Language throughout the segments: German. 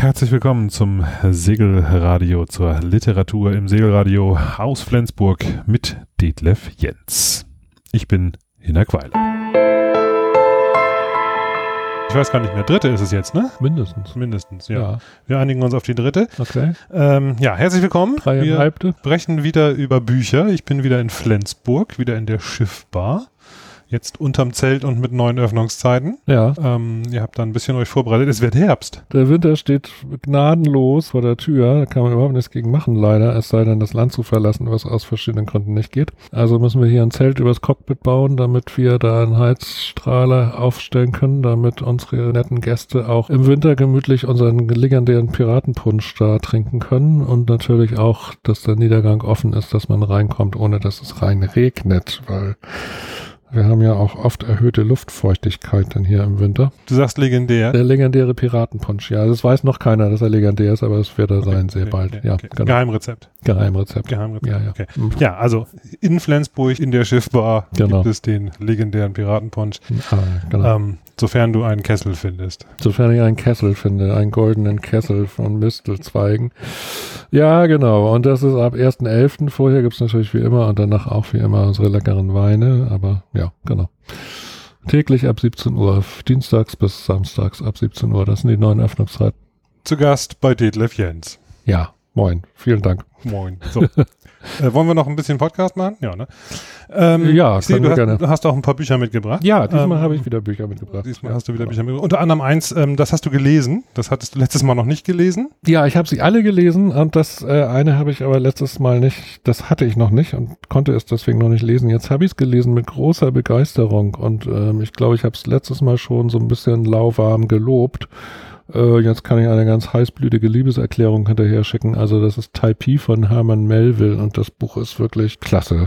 herzlich willkommen zum Segelradio, zur Literatur im Segelradio aus Flensburg mit Detlef Jens. Ich bin Hinak Weiler. Ich weiß gar nicht mehr, dritte ist es jetzt, ne? Mindestens. Mindestens, ja. ja. Wir einigen uns auf die dritte. Okay. Ähm, ja, herzlich willkommen. Wir brechen wieder über Bücher. Ich bin wieder in Flensburg, wieder in der Schiffbar. Jetzt unterm Zelt und mit neuen Öffnungszeiten. Ja. Ähm, ihr habt da ein bisschen euch vorbereitet. Es wird Herbst. Der Winter steht gnadenlos vor der Tür. Da kann man überhaupt nichts gegen machen, leider. Es sei denn, das Land zu verlassen, was aus verschiedenen Gründen nicht geht. Also müssen wir hier ein Zelt übers Cockpit bauen, damit wir da einen Heizstrahler aufstellen können, damit unsere netten Gäste auch im Winter gemütlich unseren legendären Piratenpunsch da trinken können und natürlich auch, dass der Niedergang offen ist, dass man reinkommt, ohne dass es rein regnet, weil wir haben ja auch oft erhöhte Luftfeuchtigkeit dann hier im Winter. Du sagst legendär. Der legendäre Piratenpunsch, ja. Das weiß noch keiner, dass er legendär ist, aber es wird er okay, sein sehr okay, bald. Okay, ja, genau. Geheimrezept. Geheimrezept. Geheimrezept. Ja, ja. Okay. Mhm. ja, also in Flensburg in der Schiffbar genau. gibt es den legendären Piratenpunsch. Ah, genau. Ähm, Sofern du einen Kessel findest. Sofern ich einen Kessel finde, einen goldenen Kessel von Mistelzweigen. Ja, genau. Und das ist ab 1.11. Vorher gibt's natürlich wie immer und danach auch wie immer unsere leckeren Weine. Aber ja, genau. Täglich ab 17 Uhr, dienstags bis samstags ab 17 Uhr. Das sind die neuen Öffnungszeiten. Zu Gast bei Detlef Jens. Ja, moin. Vielen Dank. Moin. So. Äh, wollen wir noch ein bisschen Podcast machen? Ja, ne? Ähm, ja, sehe, du, hast, gerne. du hast auch ein paar Bücher mitgebracht. Ja, diesmal ähm, habe ich wieder Bücher mitgebracht. Diesmal ja, hast du wieder genau. Bücher mitgebracht. Unter anderem eins, ähm, das hast du gelesen. Das hattest du letztes Mal noch nicht gelesen. Ja, ich habe sie alle gelesen und das äh, eine habe ich aber letztes Mal nicht, das hatte ich noch nicht und konnte es deswegen noch nicht lesen. Jetzt habe ich es gelesen mit großer Begeisterung und ähm, ich glaube, ich habe es letztes Mal schon so ein bisschen lauwarm gelobt. Äh, jetzt kann ich eine ganz heißblütige Liebeserklärung hinterher schicken. Also das ist Taipei von Herman Melville und das Buch ist wirklich klasse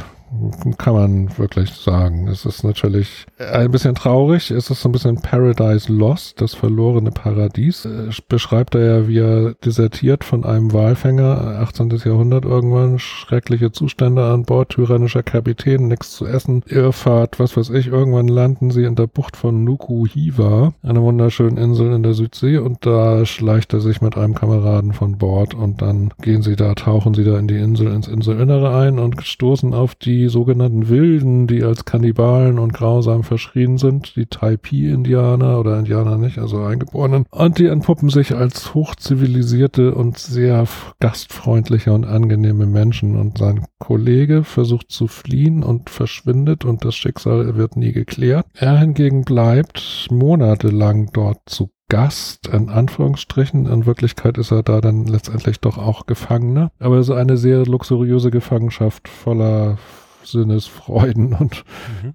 kann man wirklich sagen. Es ist natürlich ein bisschen traurig. Es ist so ein bisschen Paradise Lost, das verlorene Paradies. Es beschreibt er ja, wie er desertiert von einem Walfänger, 18. Jahrhundert irgendwann, schreckliche Zustände an Bord, tyrannischer Kapitän, nichts zu essen, Irrfahrt, was weiß ich. Irgendwann landen sie in der Bucht von Nukuhiva, einer wunderschönen Insel in der Südsee und da schleicht er sich mit einem Kameraden von Bord und dann gehen sie da, tauchen sie da in die Insel, ins Inselinnere ein und stoßen auf die die sogenannten Wilden, die als Kannibalen und grausam verschrien sind, die Taipei-Indianer oder Indianer nicht, also Eingeborenen, und die entpuppen sich als hochzivilisierte und sehr gastfreundliche und angenehme Menschen und sein Kollege versucht zu fliehen und verschwindet und das Schicksal wird nie geklärt. Er hingegen bleibt monatelang dort zu Gast, in Anführungsstrichen. In Wirklichkeit ist er da dann letztendlich doch auch Gefangener. Aber es ist eine sehr luxuriöse Gefangenschaft voller Sinnesfreuden und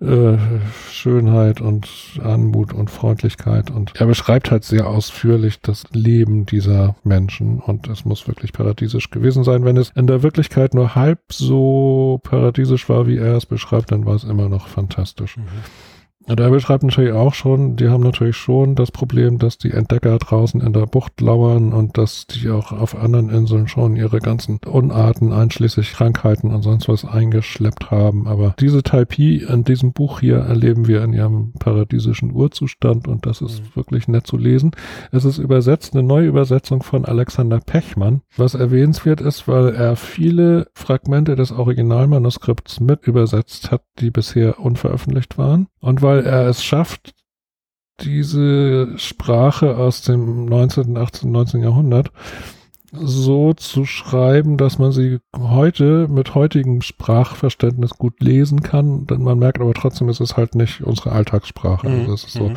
mhm. äh, Schönheit und Anmut und Freundlichkeit. Und er beschreibt halt sehr ausführlich das Leben dieser Menschen und es muss wirklich paradiesisch gewesen sein. Wenn es in der Wirklichkeit nur halb so paradiesisch war, wie er es beschreibt, dann war es immer noch fantastisch. Mhm. Und er beschreibt natürlich auch schon, die haben natürlich schon das Problem, dass die Entdecker draußen in der Bucht lauern und dass die auch auf anderen Inseln schon ihre ganzen Unarten, einschließlich Krankheiten und sonst was eingeschleppt haben. Aber diese Taipei in diesem Buch hier erleben wir in ihrem paradiesischen Urzustand und das ist mhm. wirklich nett zu lesen. Es ist übersetzt, eine neue Übersetzung von Alexander Pechmann, was erwähnenswert ist, weil er viele Fragmente des Originalmanuskripts mit übersetzt hat, die bisher unveröffentlicht waren und weil er es schafft, diese Sprache aus dem 19., 18., 19. Jahrhundert so zu schreiben, dass man sie heute mit heutigem Sprachverständnis gut lesen kann. Denn man merkt aber trotzdem, es ist halt nicht unsere Alltagssprache. Mhm. Also, so. Mhm.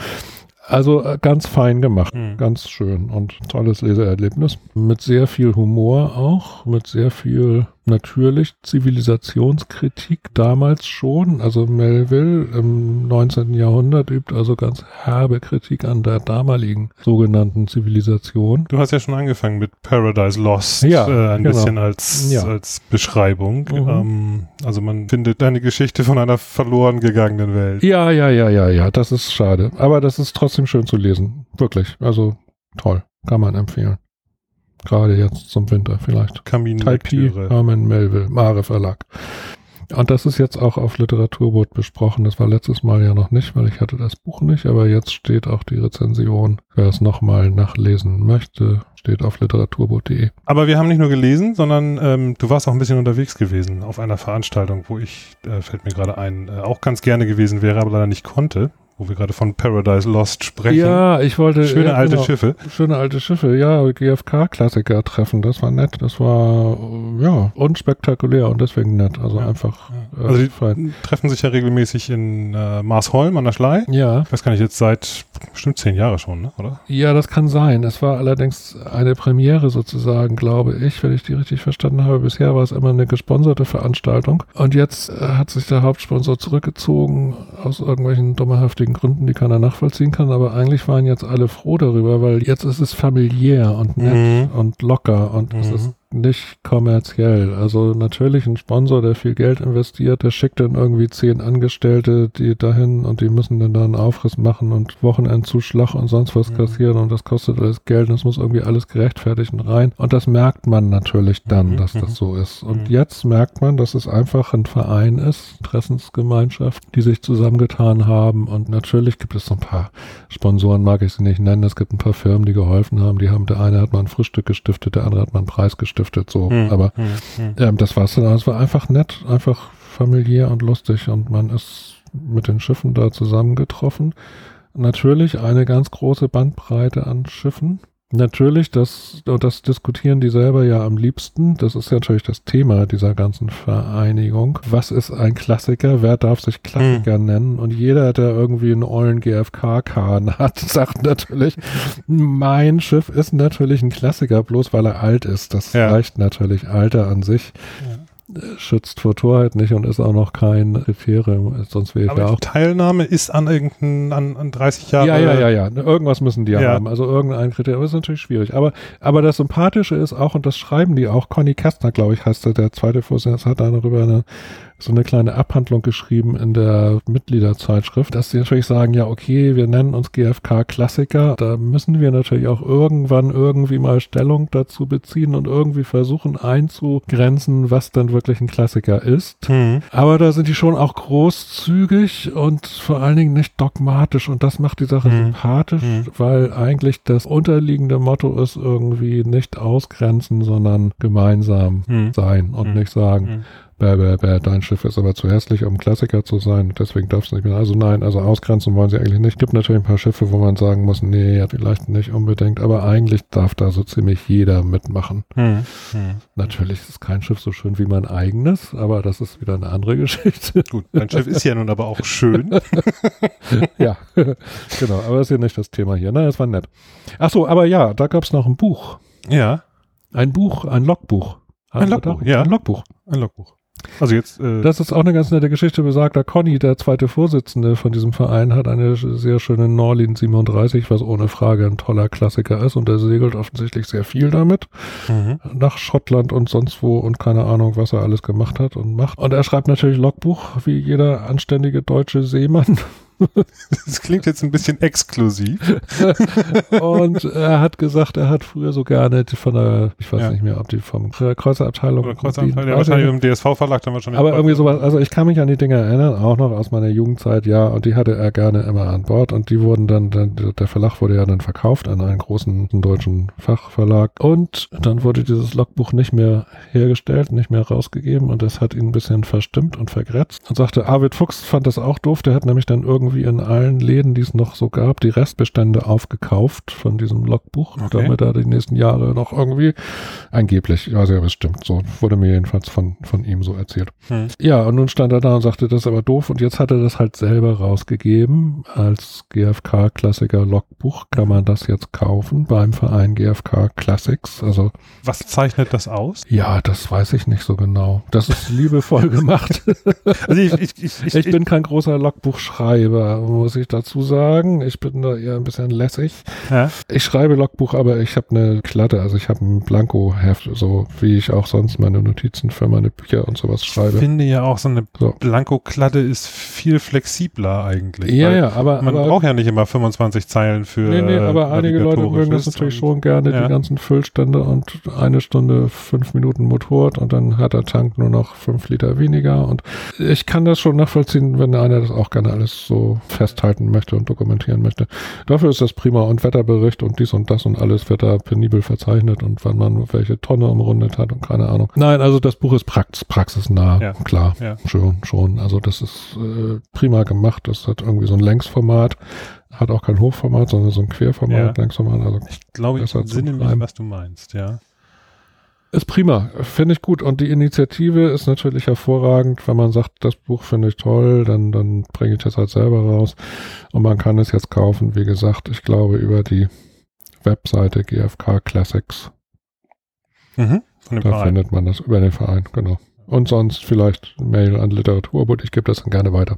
also äh, ganz fein gemacht, mhm. ganz schön und tolles Leseerlebnis. Mit sehr viel Humor auch, mit sehr viel natürlich Zivilisationskritik damals schon. Also Melville im 19. Jahrhundert übt also ganz herbe Kritik an der damaligen sogenannten Zivilisation. Du hast ja schon angefangen mit Paradise Lost, ja, äh, ein genau. bisschen als, ja. als Beschreibung. Mhm. Ähm, also man findet eine Geschichte von einer verloren gegangenen Welt. Ja, ja, ja, ja, ja, das ist schade. Aber das ist trotzdem schön zu lesen. Wirklich. Also toll. Kann man empfehlen. Gerade jetzt zum Winter vielleicht. Kamin Taipei, Herman Melville, Mare Verlag. Und das ist jetzt auch auf Literaturboot besprochen. Das war letztes Mal ja noch nicht, weil ich hatte das Buch nicht, aber jetzt steht auch die Rezension. Wer es nochmal nachlesen möchte, steht auf literaturboot.de. Aber wir haben nicht nur gelesen, sondern ähm, du warst auch ein bisschen unterwegs gewesen auf einer Veranstaltung, wo ich, äh, fällt mir gerade ein, äh, auch ganz gerne gewesen wäre, aber leider nicht konnte wo wir gerade von Paradise Lost sprechen. Ja, ich wollte. Schöne ja, alte genau, Schiffe. Schöne alte Schiffe, ja, GFK-Klassiker treffen, das war nett. Das war, ja, unspektakulär und deswegen nett. Also ja, einfach. Ja. Äh, also die fein. treffen sich ja regelmäßig in äh, Marsholm an der Schlei. Ja. Das kann ich jetzt seit bestimmt zehn Jahren schon, ne? oder? Ja, das kann sein. Es war allerdings eine Premiere sozusagen, glaube ich, wenn ich die richtig verstanden habe. Bisher war es immer eine gesponserte Veranstaltung. Und jetzt äh, hat sich der Hauptsponsor zurückgezogen aus irgendwelchen dummerhaftigen rechtlichen Gründen, die keiner nachvollziehen kann, aber eigentlich waren jetzt alle froh darüber, weil jetzt ist es familiär und nett mhm. und locker und mhm. es ist nicht kommerziell. Also natürlich ein Sponsor, der viel Geld investiert, der schickt dann irgendwie zehn Angestellte, die dahin und die müssen dann da einen Aufriss machen und Wochenendzuschlag und sonst was mhm. kassieren und das kostet alles Geld und es muss irgendwie alles gerechtfertigen rein. Und das merkt man natürlich dann, mhm. dass das so ist. Und mhm. jetzt merkt man, dass es einfach ein Verein ist, Interessensgemeinschaft, die sich zusammengetan haben und natürlich gibt es so ein paar Sponsoren, mag ich sie nicht nennen, es gibt ein paar Firmen, die geholfen haben, die haben, der eine hat mal ein Frühstück gestiftet, der andere hat mal einen Preis gestiftet gestiftet, so. Hm, Aber hm, hm. Ähm, das war's dann. Es war einfach nett, einfach familiär und lustig und man ist mit den Schiffen da zusammengetroffen. Natürlich eine ganz große Bandbreite an Schiffen. Natürlich, das, das diskutieren die selber ja am liebsten. Das ist ja natürlich das Thema dieser ganzen Vereinigung. Was ist ein Klassiker? Wer darf sich Klassiker mhm. nennen? Und jeder, der irgendwie einen ollen GFK-Kahn hat, sagt natürlich, mein Schiff ist natürlich ein Klassiker, bloß weil er alt ist. Das ja. reicht natürlich. Alter an sich. Ja schützt vor Torheit nicht und ist auch noch kein Kriterium. Sonst wäre ich Aber ja auch. Teilnahme ist an irgendein, an, an 30 Jahre. Ja, ja, ja, ja. Irgendwas müssen die ja. haben. Also irgendein Kriterium. Das ist natürlich schwierig. Aber, aber das Sympathische ist auch, und das schreiben die auch, Conny Kastner, glaube ich, heißt der, der zweite Vorsitzende, hat darüber eine so eine kleine Abhandlung geschrieben in der Mitgliederzeitschrift, dass sie natürlich sagen, ja, okay, wir nennen uns GFK Klassiker. Da müssen wir natürlich auch irgendwann irgendwie mal Stellung dazu beziehen und irgendwie versuchen einzugrenzen, was denn wirklich ein Klassiker ist. Mhm. Aber da sind die schon auch großzügig und vor allen Dingen nicht dogmatisch und das macht die Sache mhm. sympathisch, mhm. weil eigentlich das unterliegende Motto ist irgendwie nicht ausgrenzen, sondern gemeinsam hm. sein und hm. nicht sagen, hm bäh, bäh, bäh, dein Schiff ist aber zu hässlich, um Klassiker zu sein, deswegen darfst du nicht mehr. Also nein, also ausgrenzen wollen sie eigentlich nicht. Gibt natürlich ein paar Schiffe, wo man sagen muss, nee, ja, vielleicht nicht unbedingt, aber eigentlich darf da so ziemlich jeder mitmachen. Hm, hm. Natürlich ist kein Schiff so schön wie mein eigenes, aber das ist wieder eine andere Geschichte. Gut, dein Schiff ist ja nun aber auch schön. ja, genau, aber das ist ja nicht das Thema hier, ne? Das war nett. Ach so, aber ja, da gab es noch ein Buch. Ja. Ein Buch, ein Logbuch. Ein Logbuch, ja. Ein Logbuch. Ein Logbuch. Also jetzt. Äh das ist auch eine ganz nette Geschichte. Besagter Conny, der zweite Vorsitzende von diesem Verein, hat eine sehr schöne Norlin 37, was ohne Frage ein toller Klassiker ist und er segelt offensichtlich sehr viel damit. Mhm. Nach Schottland und sonst wo und keine Ahnung, was er alles gemacht hat und macht. Und er schreibt natürlich Logbuch, wie jeder anständige deutsche Seemann. Das klingt jetzt ein bisschen exklusiv. und er hat gesagt, er hat früher so gerne von der, ich weiß ja. nicht mehr, ob die vom Kreuzerabteilung. Oder Kreuzerabteilung, ja, wahrscheinlich im DSV-Verlag dann wahrscheinlich. Aber irgendwie sowas, also ich kann mich an die Dinge erinnern, auch noch aus meiner Jugendzeit, ja, und die hatte er gerne immer an Bord und die wurden dann, dann der Verlag wurde ja dann verkauft an einen großen deutschen Fachverlag und dann wurde dieses Logbuch nicht mehr hergestellt, nicht mehr rausgegeben und das hat ihn ein bisschen verstimmt und vergrätzt und sagte, Arvid Fuchs fand das auch doof, der hat nämlich dann irgendwie irgendwie in allen Läden, die es noch so gab, die Restbestände aufgekauft von diesem Logbuch, okay. damit er die nächsten Jahre noch irgendwie angeblich, ja bestimmt, so wurde mir jedenfalls von, von ihm so erzählt. Hm. Ja, und nun stand er da und sagte, das ist aber doof und jetzt hat er das halt selber rausgegeben als GFK-Klassiker Logbuch, kann man das jetzt kaufen beim Verein GFK Classics, also. Was zeichnet das aus? Ja, das weiß ich nicht so genau. Das ist liebevoll gemacht. also ich, ich, ich, ich, bin kein großer Logbuchschreiber da muss ich dazu sagen, ich bin da eher ein bisschen lässig. Ja. Ich schreibe Logbuch, aber ich habe eine Klatte, also ich habe ein Blanko-Heft, so wie ich auch sonst meine Notizen für meine Bücher und sowas Ich schreibe. finde ja auch so eine So. Blanko-Klatte ist viel flexibler eigentlich. Ja, ja, aber, Man aber braucht ja nicht immer 25 Zeilen für. Nee, nee, aber einige Leute mögen das natürlich schon gerne, ja. die ganzen Füllstände und eine Stunde, fünf Minuten Motorrad und dann hat der Tank nur noch fünf Liter weniger und ich kann das schon nachvollziehen, wenn einer das auch gerne alles so festhalten möchte und dokumentieren möchte. Dafür ist das prima und Wetterbericht und dies und das und alles wird da penibel verzeichnet und wann man welche Tonne umrundet hat und keine Ahnung. Nein, also das Buch ist prax praxisnah, Ja. klar, Ja. schon, schon. Also das ist äh, prima gemacht, das hat irgendwie so ein Längsformat, hat auch kein Hochformat, sondern so ein Querformat, Ja. Längsformat, also Ich glaube, ich entsinne mich, was du meinst, ja. Ist prima, finde ich gut. Und die Initiative ist natürlich hervorragend. Wenn man sagt, das Buch finde ich toll, dann, dann bringe ich das halt selber raus. Und man kann es jetzt kaufen, wie gesagt, ich glaube, über die Webseite GFK Classics. Mhm. Von dem Da Verein. findet man das über den Verein, genau. Und sonst vielleicht Mail an Literaturbund. Ich gebe das dann gerne weiter.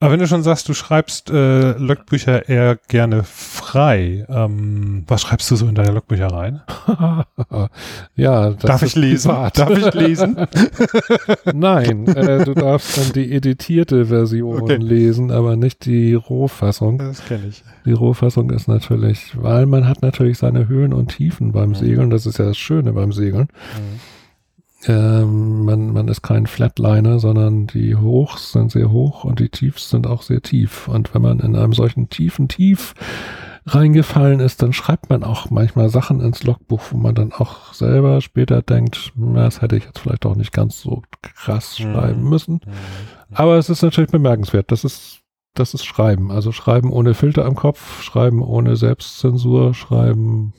Aber wenn du schon sagst, du schreibst äh, Logbücher eher gerne frei, ähm, was schreibst du so in deine Logbücher rein? ja, Darf ich lesen? Darf ich lesen? Nein, äh, du darfst dann die editierte Version Okay. lesen, aber nicht die Rohfassung. Das kenne ich. Die Rohfassung ist natürlich, weil man hat natürlich seine Höhen und Tiefen beim Mhm. Segeln. Das ist ja das Schöne beim Segeln. Mhm. Ähm, man, man ist kein Flatliner, sondern die Hochs sind sehr hoch und die Tiefs sind auch sehr tief. Und wenn man in einem solchen tiefen Tief reingefallen ist, dann schreibt man auch manchmal Sachen ins Logbuch, wo man dann auch selber später denkt, na, das hätte ich jetzt vielleicht auch nicht ganz so krass Mhm. schreiben müssen. Mhm. Aber es ist natürlich bemerkenswert. Das ist, das ist Schreiben. Also Schreiben ohne Filter im Kopf, Schreiben ohne Selbstzensur, Schreiben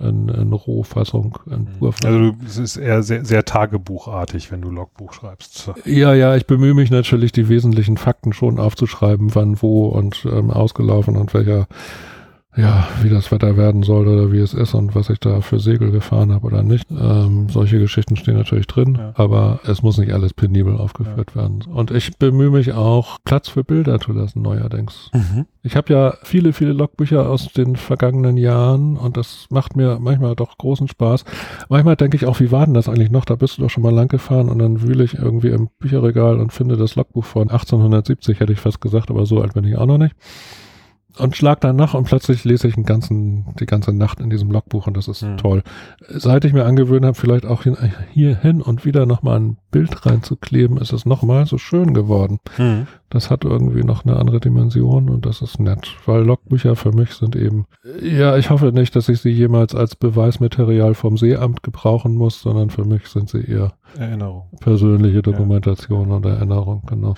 in, in Rohfassung, in Purfassung. Also du, es ist eher sehr, sehr tagebuchartig, wenn du Logbuch schreibst. ja, ja, ich bemühe mich natürlich, die wesentlichen Fakten schon aufzuschreiben, wann, wo und ähm, ausgelaufen und welcher, ja, wie das Wetter werden soll oder wie es ist und was ich da für Segel gefahren habe oder nicht. Ähm, solche Geschichten stehen natürlich drin, Ja. aber es muss nicht alles penibel aufgeführt werden. Und ich bemühe mich auch, Platz für Bilder zu lassen, neuerdings. Mhm. Ich habe ja viele, viele Logbücher aus den vergangenen Jahren und das macht mir manchmal doch großen Spaß. Manchmal denke ich auch, wie war denn das eigentlich noch? Da bist du doch schon mal lang gefahren und dann wühle ich irgendwie im Bücherregal und finde das Logbuch von 1870, hätte ich fast gesagt, aber so alt bin ich auch noch nicht. Und schlag dann nach und plötzlich lese ich den ganzen, die ganze Nacht in diesem Logbuch und das ist Hm. toll. Seit ich mir angewöhnt habe, vielleicht auch hin, hier hin und wieder nochmal ein Bild reinzukleben, ist es nochmal so schön geworden. Mhm. Das hat irgendwie noch eine andere Dimension und das ist nett, weil Logbücher für mich sind eben, ja, ich hoffe nicht, dass ich sie jemals als Beweismaterial vom Seeamt gebrauchen muss, sondern für mich sind sie eher Erinnerung. persönliche Dokumentation und Erinnerung, genau.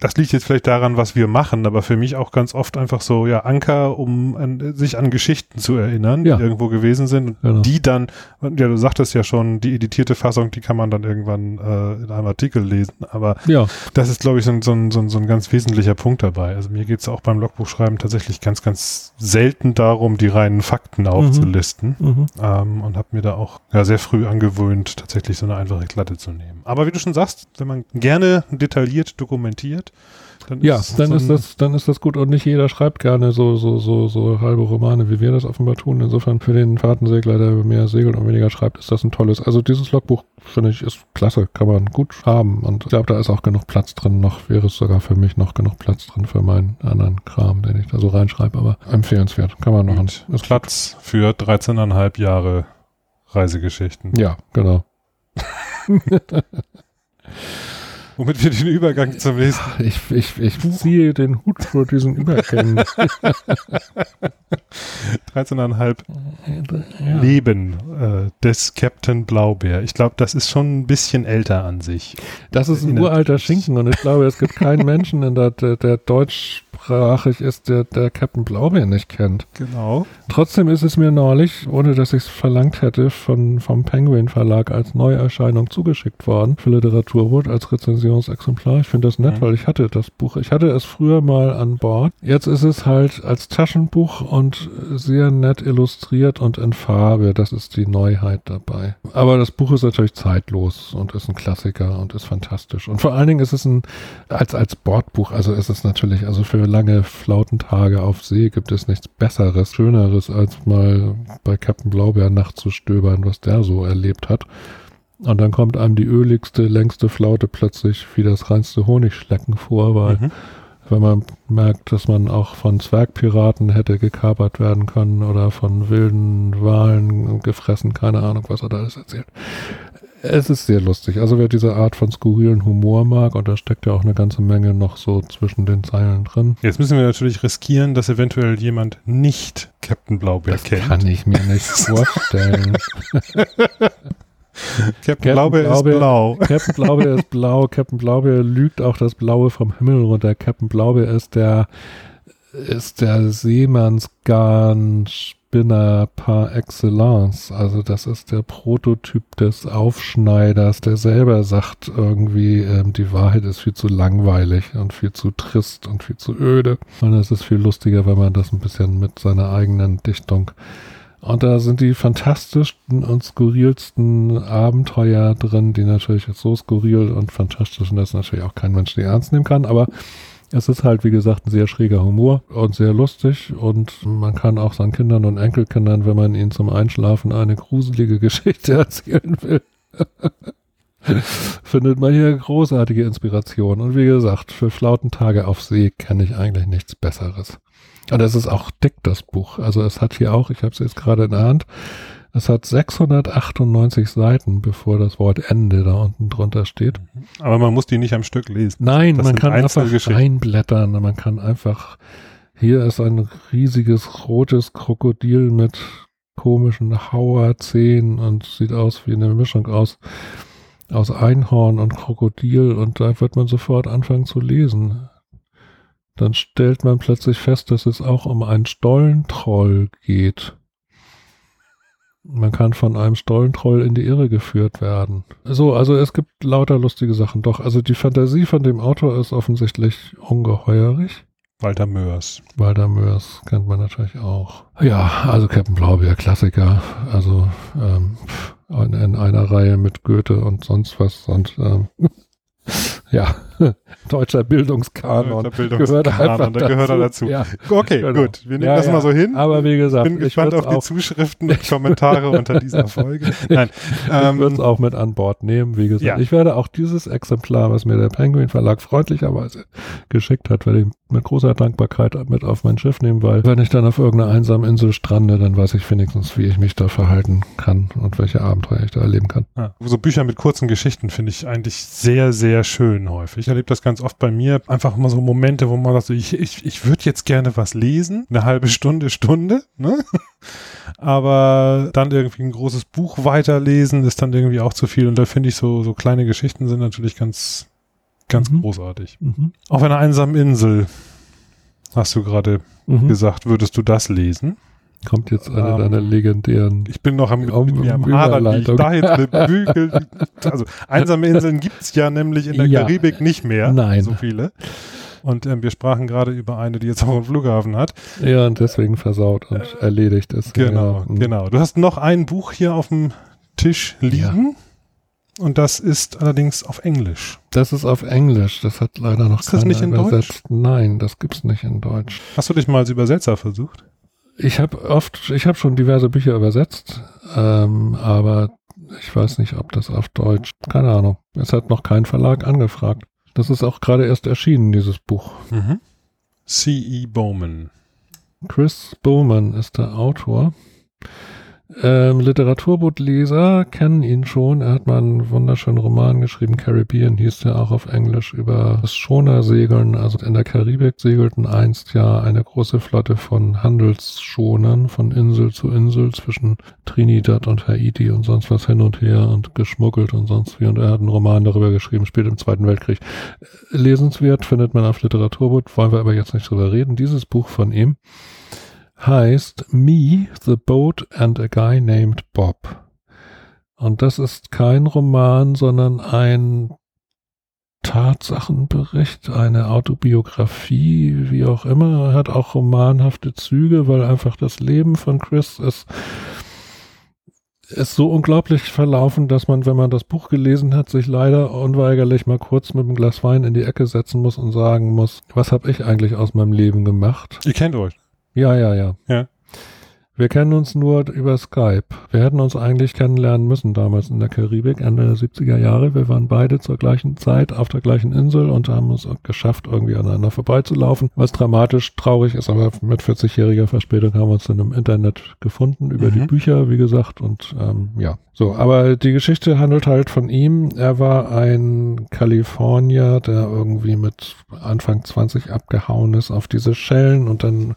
Das liegt jetzt vielleicht daran, was wir machen, aber für mich auch ganz oft einfach so, ja, Anker, um an, sich an Geschichten zu erinnern, Ja. die irgendwo gewesen sind und Genau. die dann, ja, du sagtest ja schon, die editierte Fassung, die kann man dann irgendwann äh, in einem Artikel lesen, aber Ja, das ist, glaube ich, so ein, so, so, so ein ganz wesentlicher Punkt dabei. Also mir geht es auch beim Logbuchschreiben tatsächlich ganz, ganz selten darum, die reinen Fakten aufzulisten. mhm. Ähm, und habe mir da auch ja, sehr früh angewöhnt, tatsächlich so eine einfache Klatte zu nehmen. Aber wie du schon sagst, wenn man gerne detailliert dokumentiert, dann ja, ist dann so ist das, dann ist das gut und nicht jeder schreibt gerne so, so, so, so halbe Romane, wie wir das offenbar tun. Insofern für den Fahrtensegler, der mehr segelt und weniger schreibt, ist das ein tolles. Also dieses Logbuch finde ich ist klasse, kann man gut haben und ich glaube, da ist auch genug Platz drin. Noch wäre es sogar für mich noch genug Platz drin für meinen anderen Kram, den ich da so reinschreibe. Aber empfehlenswert, kann man machen. Gut. Ist Platz für 13,5 Jahre Reisegeschichten. Ja, genau. Womit wir den Übergang zum nächsten. Ich, ich, ich ziehe den Hut vor diesen Übergängen. 13,5 ja. Leben äh, des Captain Blaubeer. Ich glaube, das ist schon ein bisschen älter an sich. Das ist ein uralter Schinken und ich glaube, es gibt keinen Menschen in der, der, der deutschsprachigen englischsprachig ist, der, der Captain Blaubeer nicht kennt. Genau. Trotzdem ist es mir neulich, ohne dass ich es verlangt hätte, von, vom Penguin Verlag als Neuerscheinung zugeschickt worden für Literaturwort als Rezensionsexemplar. Ich finde das nett, Mhm. weil ich hatte das Buch. Ich hatte es früher mal an Bord. Jetzt ist es halt als Taschenbuch und sehr nett illustriert und in Farbe. Das ist die Neuheit dabei. Aber das Buch ist natürlich zeitlos und ist ein Klassiker und ist fantastisch. Und vor allen Dingen ist es ein, als, als Bordbuch, also ist es natürlich, also für lange Flautentage auf See gibt es nichts Besseres, Schöneres, als mal bei Captain Blaubeer nachzustöbern, was der so erlebt hat. Und dann kommt einem die öligste, längste Flaute plötzlich wie das reinste Honigschlecken vor, weil Mhm. wenn man merkt, dass man auch von Zwergpiraten hätte gekapert werden können oder von wilden Walen gefressen, keine Ahnung, was er da alles erzählt. Es ist sehr lustig. Also wer diese Art von skurrilen Humor mag, und da steckt ja auch eine ganze Menge noch so zwischen den Zeilen drin. Jetzt müssen wir natürlich riskieren, dass eventuell jemand nicht Captain Blaubeer Das kennt. kann ich mir nicht vorstellen. Captain Blaubeer ist Blaubeer- blau. Captain Blaubeer ist blau. Captain Blaubeer lügt auch das Blaue vom Himmel runter. Captain Blaubeer ist der, ist der Seemannsgarn-Spinner par excellence. Also das ist der Prototyp des Aufschneiders, der selber sagt irgendwie, ähm, die Wahrheit ist viel zu langweilig und viel zu trist und viel zu öde. Und es ist viel lustiger, wenn man das ein bisschen mit seiner eigenen Dichtung und da sind die fantastischsten und skurrilsten Abenteuer drin, die natürlich so skurril und fantastisch sind, dass natürlich auch kein Mensch die ernst nehmen kann. Aber es ist halt, wie gesagt, ein sehr schräger Humor und sehr lustig. Und man kann auch seinen Kindern und Enkelkindern, wenn man ihnen zum Einschlafen eine gruselige Geschichte erzählen will, findet man hier großartige Inspiration. Und wie gesagt, für Flautentage auf See kenne ich eigentlich nichts Besseres. Und es ist auch dick, das Buch. Also es hat hier auch, ich habe es jetzt gerade in der Hand, es hat 698 Seiten, bevor das Wort Ende da unten drunter steht. Aber man muss die nicht am Stück lesen. Nein, Das man kann einfach reinblättern. Man kann einfach, hier ist ein riesiges rotes Krokodil mit komischen Hauerzähnen und sieht aus wie eine Mischung aus, aus Einhorn und Krokodil und da wird man sofort anfangen zu lesen. Dann stellt man plötzlich fest, dass es auch um einen Stollentroll geht. Man kann von einem Stollentroll in die Irre geführt werden. So, also es gibt lauter lustige Sachen. Doch, also die Fantasie von dem Autor ist offensichtlich ungeheuerlich. Walter Mörs. Walter Mörs kennt man natürlich auch. Ja, also Captain Blaubeer, Klassiker. Also ähm, in, in einer Reihe mit Goethe und sonst was. Und ähm, ja, deutscher Bildungskanon. Deutscher Bildungskanon, da gehört er dazu. Ja, Okay, Genau. gut. Wir nehmen Ja, das ja. mal so hin. aber wie gesagt, bin ich gespannt auf die Zuschriften und Kommentare unter dieser Folge. Nein, ich würde es ähm, auch mit an Bord nehmen. Wie gesagt, ich werde auch dieses Exemplar, was mir der Penguin Verlag freundlicherweise geschickt hat, werde ich mit großer Dankbarkeit mit auf mein Schiff nehmen, weil wenn ich dann auf irgendeiner einsamen Insel strande, dann weiß ich wenigstens, wie ich mich da verhalten kann und welche Abenteuer ich da erleben kann. ja, so Bücher mit kurzen Geschichten finde ich eigentlich sehr, sehr schön häufig. Ich erlebe das ganz oft bei mir. Einfach immer so Momente, wo man sagt, so, ich, ich, ich würde jetzt gerne was lesen. Eine halbe Stunde, Stunde. Ne? Aber dann irgendwie ein großes Buch weiterlesen ist dann irgendwie auch zu viel. Und da finde ich so, so kleine Geschichten sind natürlich ganz, ganz Mhm. großartig. Mhm. Auf einer einsamen Insel, hast du gerade Mhm. gesagt, würdest du das lesen? Kommt jetzt eine Ähm, deiner legendären. Ich bin noch am, mit, Um- mit mir am um Hadern, ich da jetzt eine Bügel. Also einsame Inseln gibt's ja nämlich in der Ja. Karibik nicht mehr. Nein. So viele. Und ähm, wir sprachen gerade über eine, die jetzt auch einen Flughafen hat. Ja, und deswegen versaut und erledigt ist. Genau, ja. Mhm. genau. Du hast noch ein Buch hier auf dem Tisch liegen. Und das ist allerdings auf Englisch. Das ist auf Englisch. Das hat leider noch Ist das keiner nicht in übersetzt. Nein, das gibt's nicht in Deutsch. Hast du dich mal als Übersetzer versucht? Ich habe oft, ich habe schon diverse Bücher übersetzt, ähm, aber ich weiß nicht, ob das auf Deutsch. Keine Ahnung. Es hat noch kein Verlag angefragt. Das ist auch gerade erst erschienen, dieses Buch. Mhm. C.E. Bowman. Chris Bowman ist der Autor. Ähm, Literaturbootleser kennen ihn schon. Er hat mal einen wunderschönen Roman geschrieben, Caribbean hieß der auch auf Englisch, über das Schonersegeln. Also in der Karibik segelten einst ja eine große Flotte von Handelsschonern von Insel zu Insel zwischen Trinidad und Haiti und sonst was hin und her und geschmuggelt und sonst wie. Und er hat einen Roman darüber geschrieben, spielt im Zweiten Weltkrieg. Lesenswert findet man auf Literaturboot, wollen wir aber jetzt nicht drüber reden. Dieses Buch von ihm heißt Me, the Boat and a Guy Named Bob. Und das ist kein Roman, sondern ein Tatsachenbericht, eine Autobiografie, wie auch immer. Er hat auch romanhafte Züge, weil einfach das Leben von Chris ist, ist so unglaublich verlaufen, dass man, wenn man das Buch gelesen hat, sich leider unweigerlich mal kurz mit einem Glas Wein in die Ecke setzen muss und sagen muss, was habe ich eigentlich aus meinem Leben gemacht? Ihr kennt euch. Ja, ja, ja. Ja. Wir kennen uns nur über Skype. Wir hätten uns eigentlich kennenlernen müssen damals in der Karibik, Ende der 70er Jahre. Wir waren beide zur gleichen Zeit auf der gleichen Insel und haben es geschafft, irgendwie aneinander vorbeizulaufen. Was dramatisch traurig ist, aber mit 40-jähriger Verspätung haben wir uns dann im Internet gefunden, über Mhm. die Bücher, wie gesagt. Und ähm, ja, so. Aber die Geschichte handelt halt von ihm. Er war ein Kalifornier, der irgendwie mit Anfang 20 abgehauen ist auf diese Schellen und dann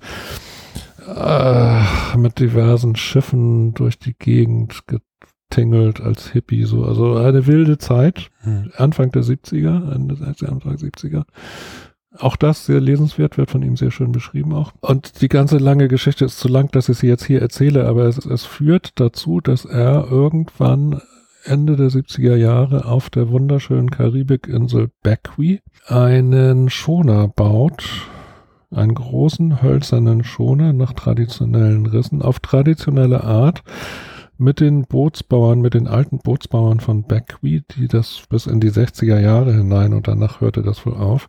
äh, mit diversen Schiffen durch die Gegend getingelt als Hippie, so. Also eine wilde Zeit. Hm. Anfang der 70er, Ende der Anfang 70er. Auch das sehr lesenswert, wird von ihm sehr schön beschrieben auch. Und die ganze lange Geschichte ist zu lang, dass ich sie jetzt hier erzähle, aber es, es führt dazu, dass er irgendwann Ende der 70er Jahre auf der wunderschönen Karibikinsel Bequia einen Schoner baut, einen großen hölzernen Schoner nach traditionellen Rissen, auf traditionelle Art mit den Bootsbauern, mit den alten Bootsbauern von Bequia, die das bis in die 60er Jahre hinein und danach hörte das wohl auf,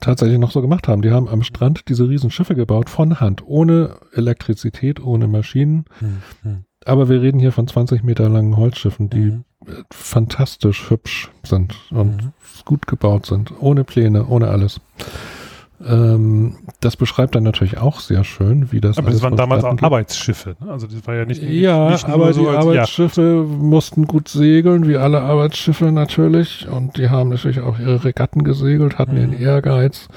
tatsächlich noch so gemacht haben. Die haben am Strand diese riesen Schiffe gebaut von Hand, ohne Elektrizität, ohne Maschinen. Hm. Hm. Aber wir reden hier von 20 Meter langen Holzschiffen, die Mhm. fantastisch hübsch sind und Mhm. gut gebaut sind, ohne Pläne, ohne alles. Ähm, das beschreibt dann natürlich auch sehr schön, wie das. Aber das waren damals auch. Arbeitsschiffe. ne? Also das war ja nicht, Ja, nicht aber so die Arbeitsschiffe mussten gut segeln, wie alle Arbeitsschiffe natürlich. Und die haben natürlich auch ihre Regatten gesegelt, hatten Mhm. den Ehrgeiz.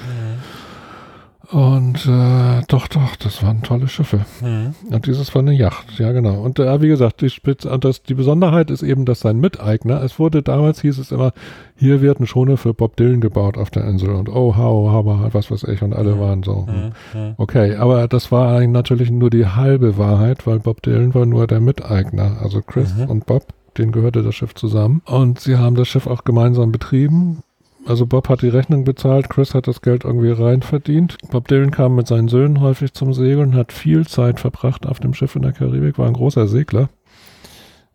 Und äh, doch, doch, das waren tolle Schiffe. Ja. Hm. Und dieses war eine Yacht, ja genau. Und äh, wie gesagt, die, Spitz, und das, die Besonderheit ist eben, dass sein Miteigner, es wurde damals, hieß es immer, hier wird ein Schoner für Bob Dylan gebaut auf der Insel. Und oh, how, how, was weiß ich. Und alle Mhm. waren so. hm. Hm. Hm. Okay, aber das war eigentlich natürlich nur die halbe Wahrheit, weil Bob Dylan war nur der Miteigner. Also Chris Mhm. und Bob, denen gehörte das Schiff zusammen. Und sie haben das Schiff auch gemeinsam betrieben. Also Bob hat die Rechnung bezahlt, Chris hat das Geld irgendwie rein verdient. Bob Dylan kam mit seinen Söhnen häufig zum Segeln, hat viel Zeit verbracht auf dem Schiff in der Karibik, war ein großer Segler.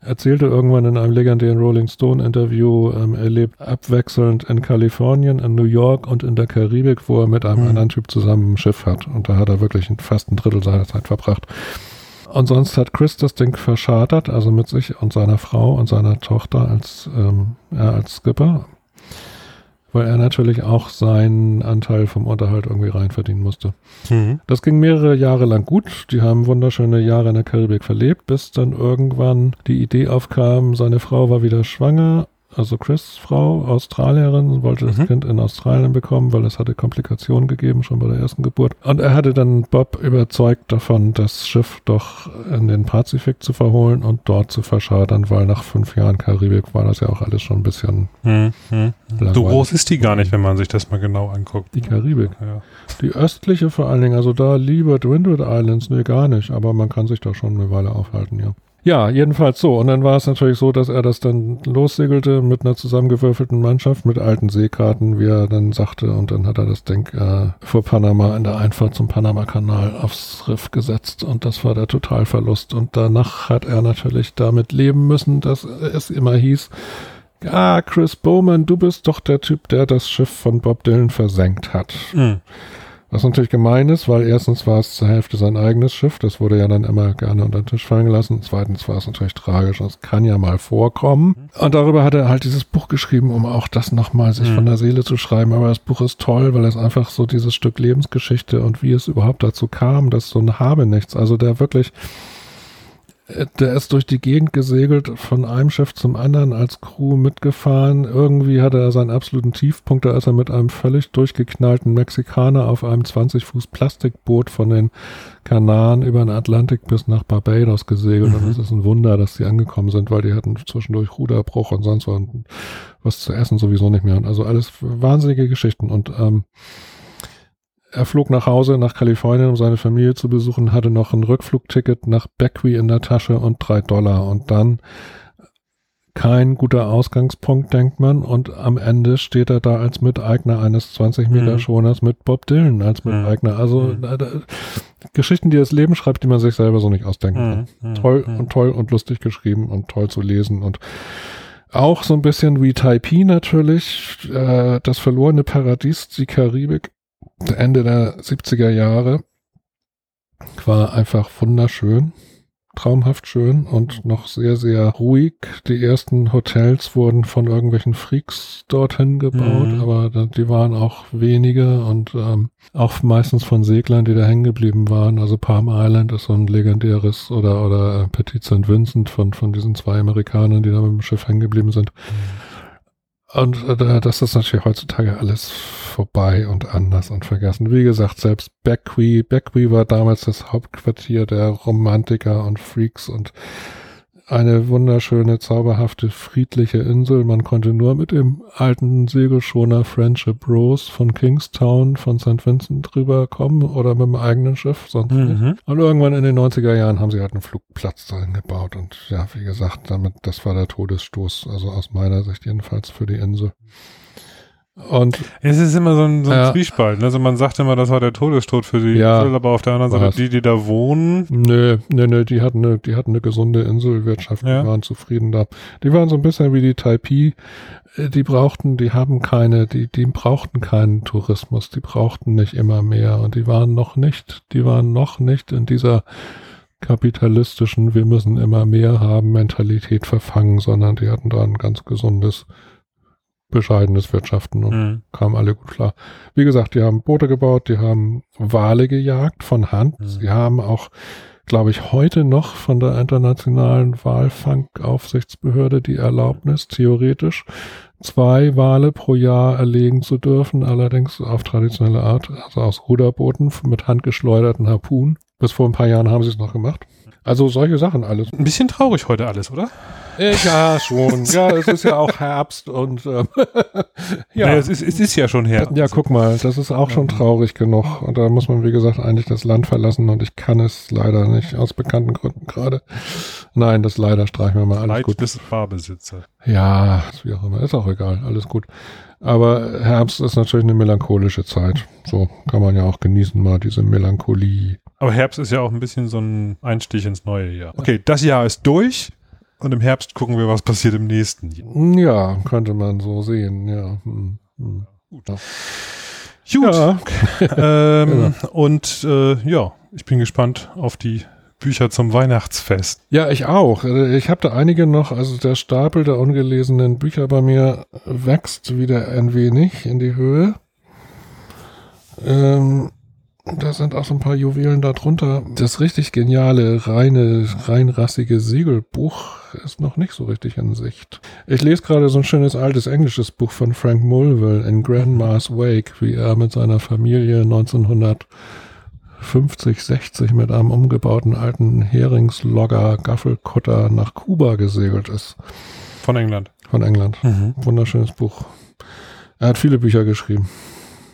Erzählte irgendwann in einem legendären Rolling Stone Interview, ähm, er lebt abwechselnd in Kalifornien, in New York und in der Karibik, wo er mit einem Mhm. anderen Typ zusammen ein Schiff hat. Und da hat er wirklich fast ein Drittel seiner Zeit verbracht. Und sonst hat Chris das Ding verschartert, also mit sich und seiner Frau und seiner Tochter als, ähm, ja, als Skipper, weil er natürlich auch seinen Anteil vom Unterhalt irgendwie rein verdienen musste. Hm. Das ging mehrere Jahre lang gut. Die haben wunderschöne Jahre in der Karibik verlebt, bis dann irgendwann die Idee aufkam, seine Frau war wieder schwanger. Also Chris' Frau, Australierin, wollte das Mhm. Kind in Australien bekommen, weil es hatte Komplikationen gegeben, schon bei der ersten Geburt. Und er hatte dann Bob überzeugt davon, das Schiff doch in den Pazifik zu verholen und dort zu verschadern, weil nach fünf Jahren Karibik war das ja auch alles schon ein bisschen Hm. Hm. So groß ist die gar nicht, wenn man sich das mal genau anguckt. Die Karibik. Ja. Die östliche vor allen Dingen, also da lieber Windward Islands, nee, gar nicht, aber man kann sich da schon eine Weile aufhalten, ja. Ja, jedenfalls so. Und dann war es natürlich so, dass er das dann lossegelte mit einer zusammengewürfelten Mannschaft, mit alten Seekarten, wie er dann sagte. Und dann hat er das Ding äh, vor Panama in der Einfahrt zum Panama-Kanal aufs Riff gesetzt. Und das war der Totalverlust. Und danach hat er natürlich damit leben müssen, dass es immer hieß, ah, Chris Bowman, du bist doch der Typ, der das Schiff von Bob Dylan versenkt hat. Hm. Was natürlich gemein ist, weil erstens war es zur Hälfte sein eigenes Schiff, das wurde ja dann immer gerne unter den Tisch fallen gelassen. Zweitens war es natürlich tragisch, das kann ja mal vorkommen. Und darüber hat er halt dieses Buch geschrieben, um auch das nochmal sich Mhm. von der Seele zu schreiben. Aber das Buch ist toll, weil es einfach so dieses Stück Lebensgeschichte und wie es überhaupt dazu kam, dass so ein Habe nichts, also der wirklich der ist durch die Gegend gesegelt, von einem Schiff zum anderen als Crew mitgefahren. Irgendwie hatte er seinen absoluten Tiefpunkt, da ist er mit einem völlig durchgeknallten Mexikaner auf einem 20 Fuß Plastikboot von den Kanaren über den Atlantik bis nach Barbados gesegelt. Mhm. Und es ist ein Wunder, dass die angekommen sind, weil die hatten zwischendurch Ruderbruch und sonst was zu essen sowieso nicht mehr. also alles wahnsinnige Geschichten. Und ähm, er flog nach Hause nach Kalifornien, um seine Familie zu besuchen, hatte noch ein Rückflugticket nach Beckwith in der Tasche und drei Dollar. Und dann kein guter Ausgangspunkt, denkt man. Und am Ende steht er da als Miteigner eines 20 Meter mhm. Schoners mit Bob Dylan als. Miteigner. Also mhm. da, da, Geschichten, die das Leben schreibt, die man sich selber so nicht ausdenken kann. Mhm. Mhm. Toll mhm. und toll und lustig geschrieben und toll zu lesen und auch so ein bisschen wie Taipei natürlich, äh, das verlorene Paradies, die Karibik Ende der 70er Jahre war einfach wunderschön, traumhaft schön und noch sehr, sehr ruhig. Die ersten Hotels wurden von irgendwelchen Freaks dorthin gebaut, mhm. aber die waren auch wenige und ähm, auch meistens von Seglern, die da hängen geblieben waren. Also Palm Island ist so ein legendäres oder, oder äh, Petit St. Vincent von, von diesen zwei Amerikanern, die da mit dem Schiff hängen geblieben sind. Mhm und äh, das ist natürlich heutzutage alles vorbei und anders und vergessen. Wie gesagt, selbst Beckwee, Beckwee war damals das Hauptquartier der Romantiker und Freaks und eine wunderschöne, zauberhafte, friedliche Insel. Man konnte nur mit dem alten Segelschoner Friendship Rose von Kingstown von St. Vincent rüberkommen oder mit dem eigenen Schiff, sonst mhm. nicht. Und irgendwann in den 90er Jahren haben sie halt einen Flugplatz dahin gebaut und ja, wie gesagt, damit, das war der Todesstoß, also aus meiner Sicht jedenfalls für die Insel. Und es ist immer so ein, so ein ja. Zwiespalt. Ne? Also man sagt immer, das war der Todesstoß für die ja, Insel, aber auf der anderen Seite, die, die da wohnen. Nö, nö, nö, die hatten eine, die hatten eine gesunde Inselwirtschaft, ja. die waren zufrieden da. Die waren so ein bisschen wie die Taipei. Äh, die brauchten, die haben keine, die, die brauchten keinen Tourismus, die brauchten nicht immer mehr und die waren noch nicht, die waren noch nicht in dieser kapitalistischen, wir müssen immer mehr haben, Mentalität verfangen, sondern die hatten da ein ganz gesundes bescheidenes Wirtschaften und mhm. kamen alle gut klar. Wie gesagt, die haben Boote gebaut, die haben Wale gejagt von Hand. Mhm. Sie haben auch, glaube ich, heute noch von der internationalen Walfangaufsichtsbehörde die Erlaubnis, theoretisch zwei Wale pro Jahr erlegen zu dürfen, allerdings auf traditionelle Art, also aus Ruderbooten mit handgeschleuderten Harpunen. Bis vor ein paar Jahren haben sie es noch gemacht. Also solche Sachen alles. Ein bisschen traurig heute alles, oder? Ja, schon. Ja, es ist ja auch Herbst und ähm, ja. Naja, es, ist, es ist ja schon Herbst. Ja, guck mal, das ist auch schon traurig genug. Und da muss man, wie gesagt, eigentlich das Land verlassen und ich kann es leider nicht, aus bekannten Gründen gerade. Nein, das leider streichen wir mal alles Leid gut. des Barbesitzer. Ja, wie auch immer, ist auch egal, alles gut. Aber Herbst ist natürlich eine melancholische Zeit. So kann man ja auch genießen, mal diese Melancholie. Aber Herbst ist ja auch ein bisschen so ein Einstich ins neue Jahr. Okay, das Jahr ist durch. Und im Herbst gucken wir, was passiert im nächsten Jahr. Ja, könnte man so sehen, ja. Hm, hm. Gut. Gut. Ja. ähm, genau. Und äh, ja, ich bin gespannt auf die Bücher zum Weihnachtsfest. Ja, ich auch. Also, ich habe da einige noch. Also der Stapel der ungelesenen Bücher bei mir wächst wieder ein wenig in die Höhe. Ähm, da sind auch so ein paar Juwelen darunter. Das richtig geniale, reine, reinrassige Segelbuch ist noch nicht so richtig in Sicht. Ich lese gerade so ein schönes altes englisches Buch von Frank Mulville in Grandma's Wake, wie er mit seiner Familie 1950, 60 mit einem umgebauten alten Heringslogger Gaffelkutter nach Kuba gesegelt ist. Von England. Von England. Mhm. Wunderschönes Buch. Er hat viele Bücher geschrieben.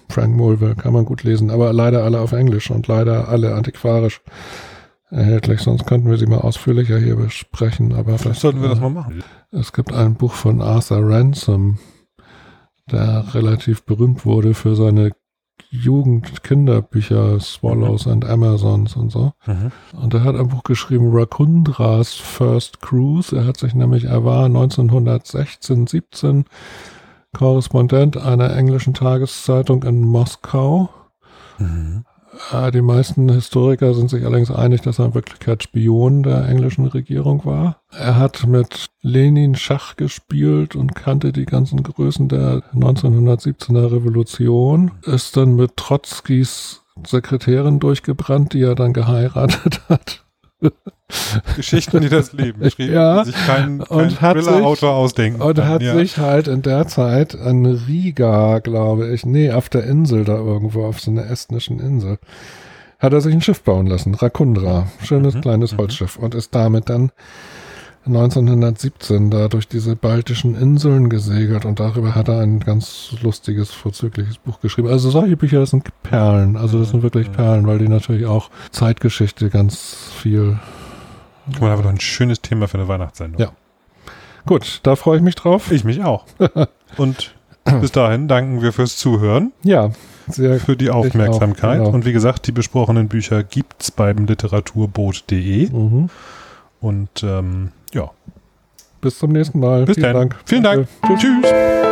Frank Mulville, kann man gut lesen, aber leider alle auf Englisch und leider alle antiquarisch erhältlich, sonst könnten wir sie mal ausführlicher hier besprechen. Aber vielleicht sollten wir das mal machen. Es gibt ein Buch von Arthur Ransom, der relativ berühmt wurde für seine Jugend-Kinderbücher Swallows mhm. and Amazons und so. Mhm. Und er hat ein Buch geschrieben, Rakundras First Cruise. Er hat sich nämlich, er war 1916, 17 Korrespondent einer englischen Tageszeitung in Moskau. Mhm. Äh, die meisten Historiker sind sich allerdings einig, dass er in Wirklichkeit Spion der englischen Regierung war. Er hat mit Lenin Schach gespielt und kannte die ganzen Größen der 1917er Revolution, ist dann mit Trotzkis Sekretärin durchgebrannt, die er dann geheiratet hat. Geschichten, die das Leben schrieben, Ja, sich kein, kein und hat sich- ausdenken Und kann, hat ja. sich halt in der Zeit an Riga, glaube ich, nee, auf der Insel da irgendwo, auf so einer estnischen Insel, hat er sich ein Schiff bauen lassen, Rakundra, schönes Mhm, kleines mhm. Holzschiff und ist damit dann 1917 da durch diese baltischen Inseln gesegelt und darüber hat er ein ganz lustiges, vorzügliches Buch geschrieben. Also solche Bücher, das sind Perlen, also das sind wirklich Mhm. Perlen, weil die natürlich auch Zeitgeschichte ganz viel Guck mal, einfach doch ein schönes Thema für eine Weihnachtssendung. Ja. Gut, da freue ich mich drauf. Ich mich auch. Und bis dahin danken wir fürs Zuhören, Ja, sehr für die Aufmerksamkeit. genau. Und wie gesagt, die besprochenen Bücher gibt's beim literaturboot.de. Mhm. Und ähm, ja, Bis zum nächsten Mal. bis Vielen dann. Dank. Vielen Dank. Danke. Tschüss.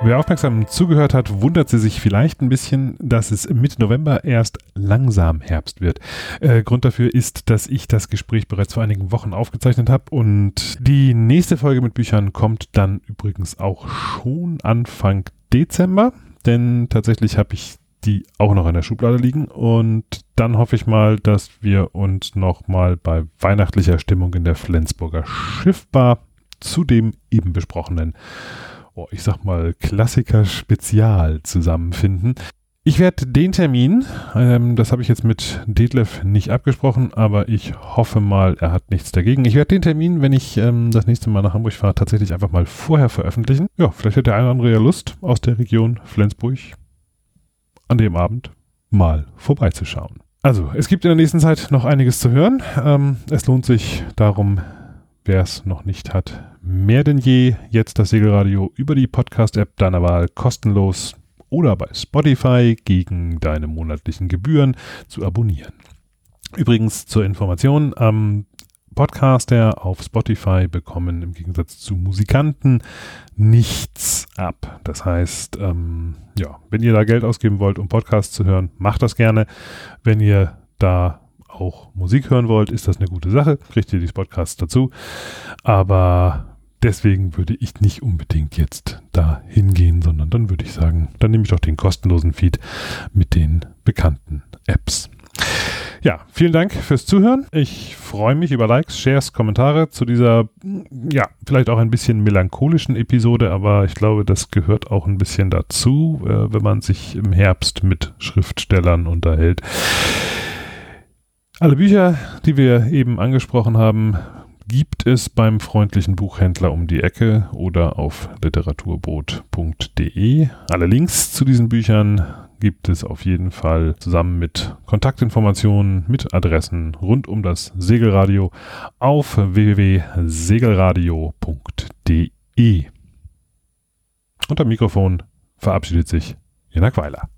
Wer aufmerksam zugehört hat, wundert sie sich vielleicht ein bisschen, dass es Mitte November erst langsam Herbst wird. Äh, Grund dafür ist, dass ich das Gespräch bereits vor einigen Wochen aufgezeichnet habe und die nächste Folge mit Büchern kommt dann übrigens auch schon Anfang Dezember, denn tatsächlich habe ich die auch noch in der Schublade liegen und dann hoffe ich mal, dass wir uns noch mal bei weihnachtlicher Stimmung in der Flensburger Schiffbar zu dem eben besprochenen ich sag mal, Klassiker-Spezial zusammenfinden. Ich werde den Termin, ähm, das habe ich jetzt mit Detlef nicht abgesprochen, aber ich hoffe mal, er hat nichts dagegen. Ich werde den Termin, wenn ich ähm, das nächste Mal nach Hamburg fahre, tatsächlich einfach mal vorher veröffentlichen. Ja, vielleicht hat der eine oder andere ja Lust, aus der Region Flensburg an dem Abend mal vorbeizuschauen. Also, es gibt in der nächsten Zeit noch einiges zu hören. Ähm, es lohnt sich darum, wer es noch nicht hat, mehr denn je jetzt das Segelradio über die Podcast-App deiner Wahl kostenlos oder bei Spotify gegen deine monatlichen Gebühren zu abonnieren. Übrigens zur Information, am Podcaster auf Spotify bekommen im Gegensatz zu Musikanten nichts ab. Das heißt, ähm, ja, wenn ihr da Geld ausgeben wollt, um Podcasts zu hören, macht das gerne. Wenn ihr da auch Musik hören wollt, ist das eine gute Sache. Kriegt ihr die Podcasts dazu. Aber deswegen würde ich nicht unbedingt jetzt da hingehen, sondern dann würde ich sagen, dann nehme ich doch den kostenlosen Feed mit den bekannten Apps. Ja, vielen Dank fürs Zuhören. Ich freue mich über Likes, Shares, Kommentare zu dieser, ja, vielleicht auch ein bisschen melancholischen Episode, aber ich glaube, das gehört auch ein bisschen dazu, äh, wenn man sich im Herbst mit Schriftstellern unterhält. Alle Bücher, die wir eben angesprochen haben, gibt es beim freundlichen Buchhändler um die Ecke oder auf literaturboot.de. Alle Links zu diesen Büchern gibt es auf jeden Fall zusammen mit Kontaktinformationen, mit Adressen rund um das Segelradio auf www.segelradio.de. Unter Mikrofon verabschiedet sich Jena Weiler.